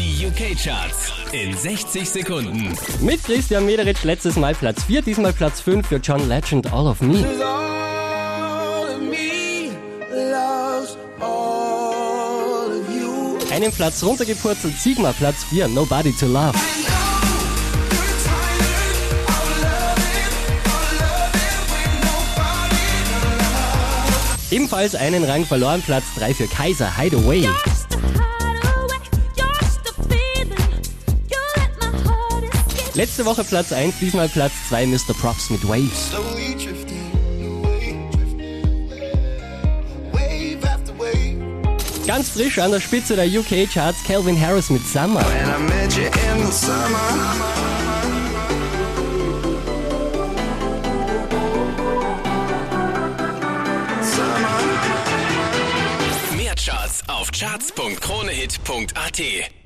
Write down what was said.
Die UK-Charts in 60 Sekunden. Mit Christian Mederitsch letztes Mal Platz 4, diesmal Platz 5 für John Legend All of Me. Einen Platz runtergepurzelt, Sigma Platz 4, Nobody to Love. Ebenfalls einen Rang verloren, Platz 3 für Kaiser Hideaway. Letzte Woche Platz 1, diesmal Platz 2 Mr. Props mit Waves. Ganz frisch an der Spitze der UK Charts Calvin Harris mit Summer. Mehr Charts auf charts.kronehit.at.